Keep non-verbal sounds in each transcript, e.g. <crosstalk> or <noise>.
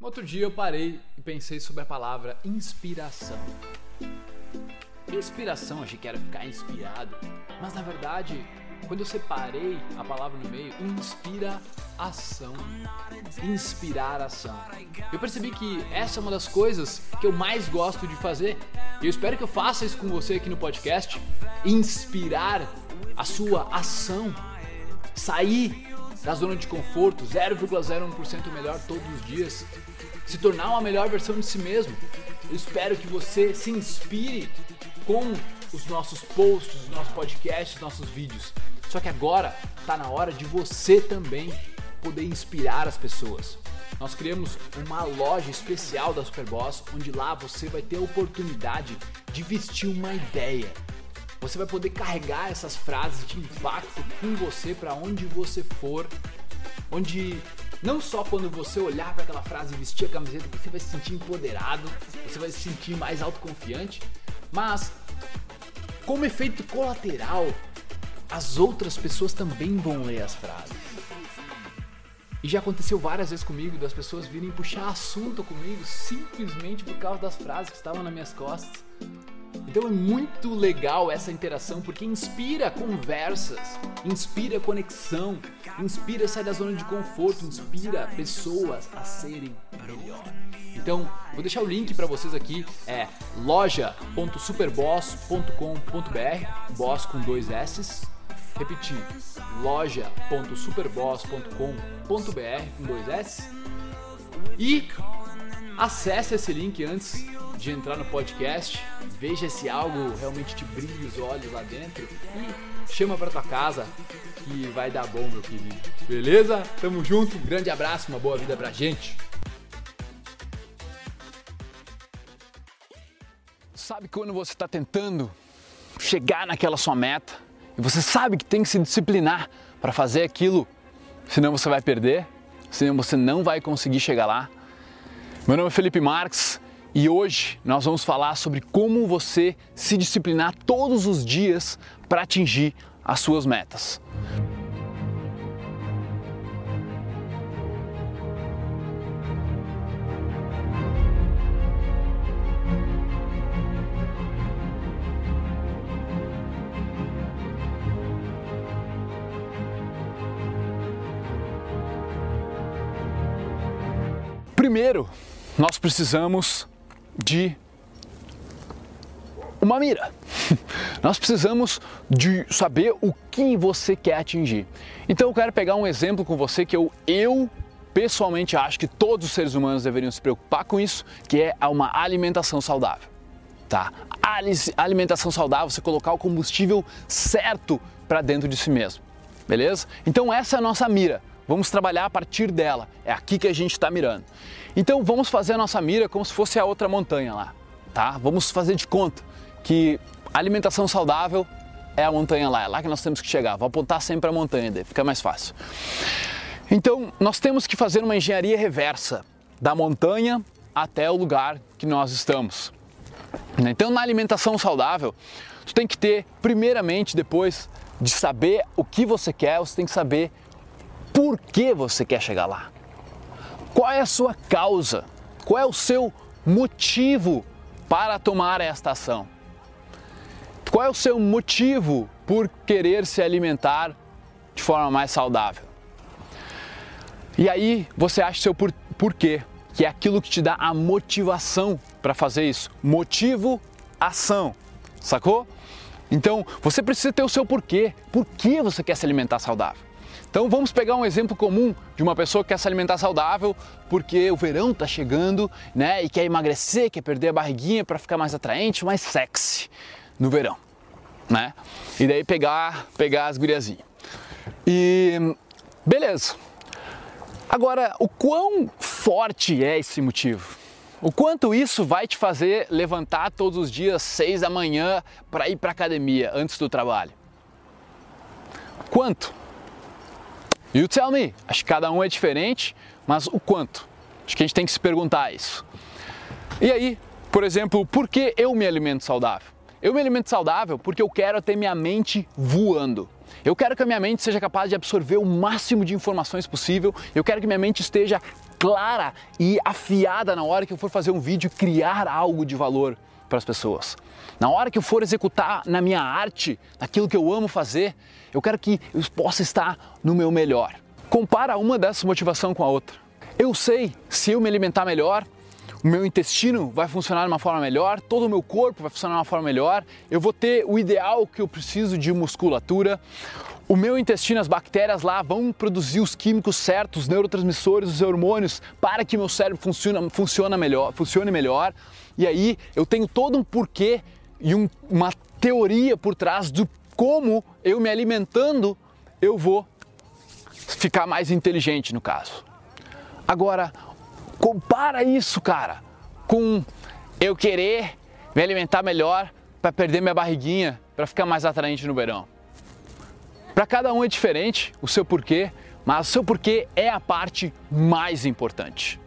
Outro dia eu parei e pensei sobre a palavra inspiração. Inspiração, achei que era ficar inspirado, mas na verdade, quando eu separei a palavra no meio, inspira ação. Inspirar ação. Eu percebi que essa é uma das coisas que eu mais gosto de fazer. E eu espero que eu faça isso com você aqui no podcast. Inspirar a sua ação. Sair da zona de conforto, 0,01% melhor todos os dias, se tornar uma melhor versão de si mesmo. Eu espero que você se inspire com os nossos posts, os nossos podcasts, os nossos vídeos. Só que agora está na hora de você também poder inspirar as pessoas. Nós criamos uma loja especial da Superboss, onde lá você vai ter a oportunidade de vestir uma ideia você vai poder carregar essas frases de impacto com você para onde você for, onde não só quando você olhar para aquela frase e vestir a camiseta você vai se sentir empoderado, você vai se sentir mais autoconfiante, mas como efeito colateral, as outras pessoas também vão ler as frases. E já aconteceu várias vezes comigo das pessoas virem puxar assunto comigo simplesmente por causa das frases que estavam nas minhas costas. Então é muito legal essa interação porque inspira conversas, inspira conexão, inspira sair da zona de conforto, inspira pessoas a serem melhor. Então, vou deixar o link para vocês aqui, é loja.superboss.com.br, boss com dois S. Repetir, loja.superboss.com.br com dois S. E acesse esse link antes de entrar no podcast, veja se algo realmente te brilha os olhos lá dentro e chama para tua casa que vai dar bom, meu querido. Beleza? Tamo junto, um grande abraço, uma boa vida pra gente. Sabe quando você está tentando chegar naquela sua meta e você sabe que tem que se disciplinar para fazer aquilo, senão você vai perder, senão você não vai conseguir chegar lá? Meu nome é Felipe Marques e hoje nós vamos falar sobre como você se disciplinar todos os dias para atingir as suas metas. Primeiro, nós precisamos de uma mira. <laughs> Nós precisamos de saber o que você quer atingir. Então eu quero pegar um exemplo com você que eu, eu pessoalmente acho que todos os seres humanos deveriam se preocupar com isso, que é uma alimentação saudável. Tá? A alimentação saudável, você colocar o combustível certo para dentro de si mesmo. Beleza? Então essa é a nossa mira. Vamos trabalhar a partir dela. É aqui que a gente está mirando. Então vamos fazer a nossa mira como se fosse a outra montanha lá, tá? Vamos fazer de conta que alimentação saudável é a montanha lá, é lá que nós temos que chegar. Vou apontar sempre a montanha, daí fica mais fácil. Então nós temos que fazer uma engenharia reversa da montanha até o lugar que nós estamos. Então na alimentação saudável, tu tem que ter primeiramente depois de saber o que você quer, você tem que saber por que você quer chegar lá. Qual é a sua causa? Qual é o seu motivo para tomar esta ação? Qual é o seu motivo por querer se alimentar de forma mais saudável? E aí você acha seu por, porquê, que é aquilo que te dá a motivação para fazer isso. Motivo, ação, sacou? Então você precisa ter o seu porquê. Por que você quer se alimentar saudável? Então vamos pegar um exemplo comum de uma pessoa que quer se alimentar saudável porque o verão está chegando, né, e quer emagrecer, quer perder a barriguinha para ficar mais atraente, mais sexy no verão, né? E daí pegar, pegar as guriazinhas. E beleza. Agora, o quão forte é esse motivo? O quanto isso vai te fazer levantar todos os dias seis da manhã para ir para academia antes do trabalho? Quanto? You tell me. Acho que cada um é diferente, mas o quanto? Acho que a gente tem que se perguntar isso. E aí, por exemplo, por que eu me alimento saudável? Eu me alimento saudável porque eu quero ter minha mente voando. Eu quero que a minha mente seja capaz de absorver o máximo de informações possível. Eu quero que minha mente esteja clara e afiada na hora que eu for fazer um vídeo criar algo de valor para as pessoas. Na hora que eu for executar na minha arte, naquilo que eu amo fazer, eu quero que eu possa estar no meu melhor. Compara uma dessas motivação com a outra. Eu sei se eu me alimentar melhor, o meu intestino vai funcionar de uma forma melhor, todo o meu corpo vai funcionar de uma forma melhor, eu vou ter o ideal que eu preciso de musculatura, o meu intestino, as bactérias lá vão produzir os químicos certos, os neurotransmissores, os hormônios, para que meu cérebro funcione, funcione, melhor, funcione melhor. E aí eu tenho todo um porquê e um, uma teoria por trás do como eu me alimentando eu vou ficar mais inteligente no caso. Agora, compara isso, cara, com eu querer me alimentar melhor para perder minha barriguinha, para ficar mais atraente no verão. Para cada um é diferente o seu porquê, mas o seu porquê é a parte mais importante.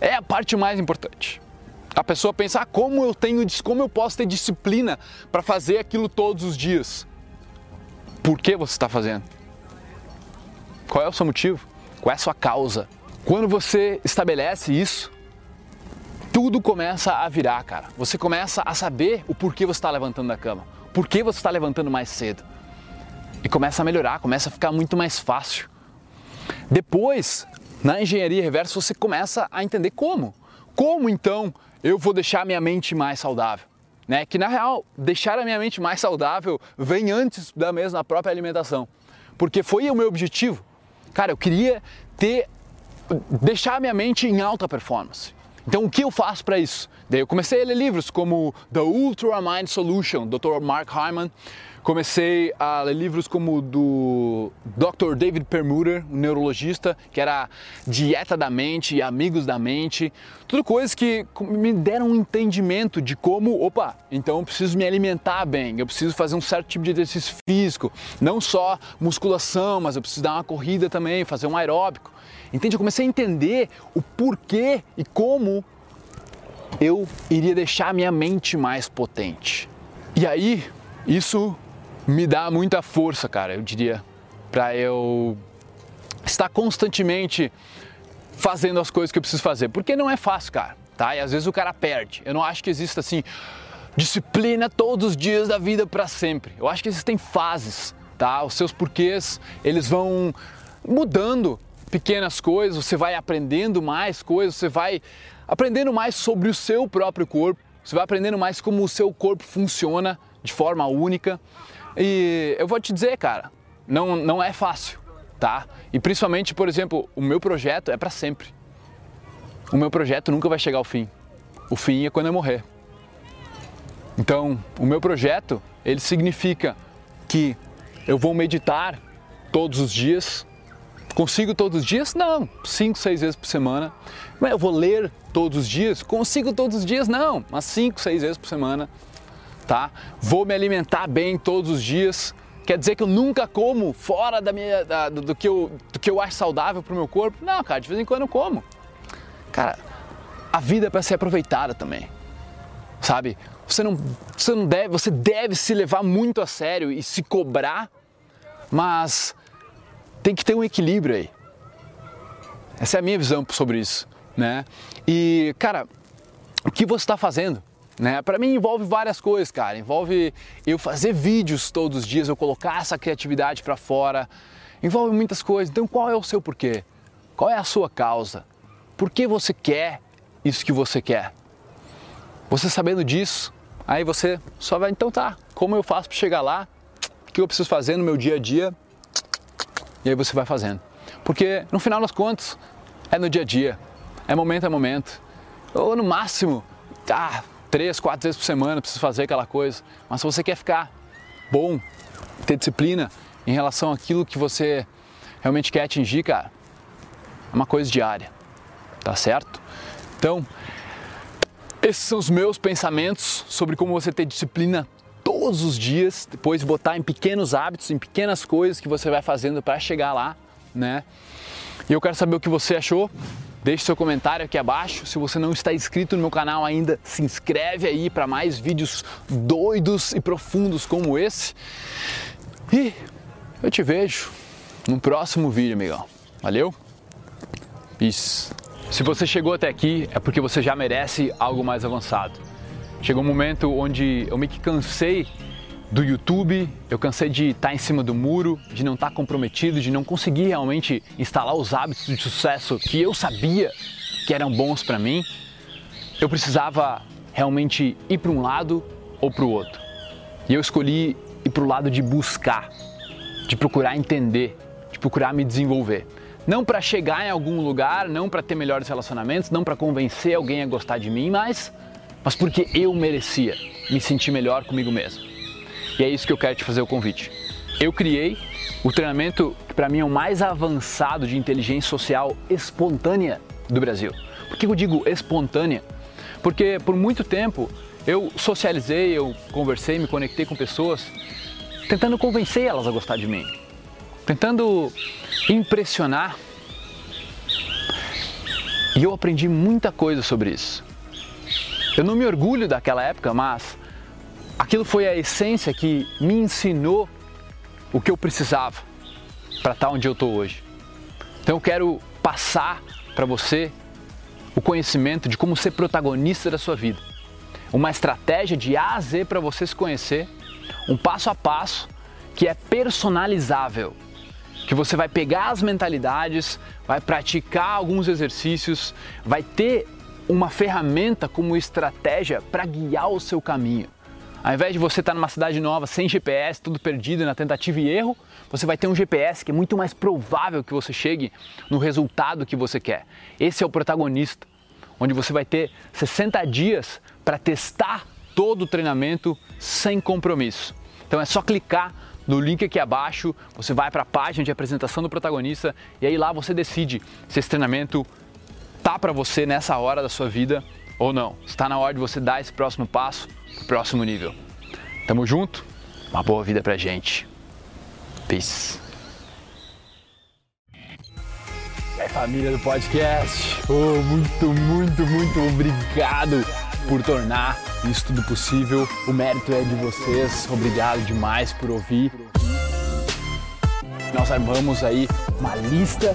É a parte mais importante. A pessoa pensa, ah, como eu tenho, como eu posso ter disciplina para fazer aquilo todos os dias? Por que você está fazendo? Qual é o seu motivo? Qual é a sua causa? Quando você estabelece isso, tudo começa a virar, cara. Você começa a saber o porquê você está levantando da cama, por que você está levantando mais cedo e começa a melhorar, começa a ficar muito mais fácil. Depois, na engenharia reversa, você começa a entender como. Como então eu vou deixar minha mente mais saudável? Né? Que na real, deixar a minha mente mais saudável vem antes da mesma própria alimentação. Porque foi o meu objetivo. Cara, eu queria ter deixar a minha mente em alta performance. Então, o que eu faço para isso? Daí eu comecei a ler livros como The Ultra Mind Solution, Dr. Mark Hyman. Comecei a ler livros como do Dr. David Permuter, um neurologista, que era Dieta da Mente e Amigos da Mente. Tudo coisas que me deram um entendimento de como, opa, então eu preciso me alimentar bem, eu preciso fazer um certo tipo de exercício físico, não só musculação, mas eu preciso dar uma corrida também, fazer um aeróbico. Entende? Eu comecei a entender o porquê e como eu iria deixar a minha mente mais potente. E aí, isso me dá muita força, cara, eu diria, para eu estar constantemente fazendo as coisas que eu preciso fazer, porque não é fácil, cara, tá? E às vezes o cara perde. Eu não acho que exista assim disciplina todos os dias da vida para sempre. Eu acho que existem fases, tá? Os seus porquês, eles vão mudando pequenas coisas, você vai aprendendo mais coisas, você vai aprendendo mais sobre o seu próprio corpo, você vai aprendendo mais como o seu corpo funciona de forma única. E eu vou te dizer, cara, não, não é fácil, tá? E principalmente, por exemplo, o meu projeto é para sempre. O meu projeto nunca vai chegar ao fim. O fim é quando eu morrer. Então, o meu projeto, ele significa que eu vou meditar todos os dias, Consigo todos os dias? Não, cinco, seis vezes por semana. Mas eu vou ler todos os dias? Consigo todos os dias? Não, mas cinco, seis vezes por semana, tá? Vou me alimentar bem todos os dias. Quer dizer que eu nunca como fora da minha, da, do, que eu, do que eu acho saudável para o meu corpo? Não, cara, de vez em quando eu como. Cara, a vida é para ser aproveitada também, sabe? Você não, você não deve, você deve se levar muito a sério e se cobrar, mas tem que ter um equilíbrio aí. Essa é a minha visão sobre isso, né? E, cara, o que você está fazendo? Né? Para mim envolve várias coisas, cara. Envolve eu fazer vídeos todos os dias, eu colocar essa criatividade para fora. Envolve muitas coisas. Então, qual é o seu porquê? Qual é a sua causa? Por que você quer isso que você quer? Você sabendo disso, aí você só vai, então tá, como eu faço para chegar lá? O que eu preciso fazer no meu dia a dia? E aí você vai fazendo. Porque no final das contas, é no dia a dia, é momento a momento. Ou no máximo, ah, três, quatro vezes por semana preciso fazer aquela coisa. Mas se você quer ficar bom, ter disciplina em relação àquilo que você realmente quer atingir, cara, é uma coisa diária, tá certo? Então, esses são os meus pensamentos sobre como você ter disciplina todos os dias, depois botar em pequenos hábitos, em pequenas coisas que você vai fazendo para chegar lá, né? E eu quero saber o que você achou. Deixe seu comentário aqui abaixo. Se você não está inscrito no meu canal ainda, se inscreve aí para mais vídeos doidos e profundos como esse. E eu te vejo no próximo vídeo, amigão. Valeu? Peace. Se você chegou até aqui, é porque você já merece algo mais avançado. Chegou um momento onde eu meio que cansei do YouTube, eu cansei de estar em cima do muro, de não estar comprometido, de não conseguir realmente instalar os hábitos de sucesso que eu sabia que eram bons para mim. Eu precisava realmente ir para um lado ou para o outro. E eu escolhi ir para o lado de buscar, de procurar entender, de procurar me desenvolver. Não para chegar em algum lugar, não para ter melhores relacionamentos, não para convencer alguém a gostar de mim, mas, mas porque eu merecia me sentir melhor comigo mesmo. E é isso que eu quero te fazer o convite. Eu criei o treinamento que para mim é o mais avançado de inteligência social espontânea do Brasil. Por que eu digo espontânea? Porque por muito tempo eu socializei, eu conversei, me conectei com pessoas tentando convencer elas a gostar de mim, tentando impressionar. E eu aprendi muita coisa sobre isso. Eu não me orgulho daquela época, mas aquilo foi a essência que me ensinou o que eu precisava para estar onde eu estou hoje. Então eu quero passar para você o conhecimento de como ser protagonista da sua vida. Uma estratégia de A a Z para você se conhecer, um passo a passo que é personalizável, que você vai pegar as mentalidades, vai praticar alguns exercícios, vai ter uma ferramenta como estratégia para guiar o seu caminho. Ao invés de você estar numa cidade nova, sem GPS, tudo perdido na tentativa e erro, você vai ter um GPS que é muito mais provável que você chegue no resultado que você quer. Esse é o protagonista, onde você vai ter 60 dias para testar todo o treinamento sem compromisso. Então é só clicar no link aqui abaixo, você vai para a página de apresentação do protagonista e aí lá você decide se esse treinamento tá para você nessa hora da sua vida ou não. Está na hora de você dar esse próximo passo próximo nível. Tamo junto? Uma boa vida pra gente. Peace. E aí, família do podcast? Oh, muito, muito, muito obrigado por tornar isso tudo possível. O mérito é de vocês. Obrigado demais por ouvir. Nós armamos aí uma lista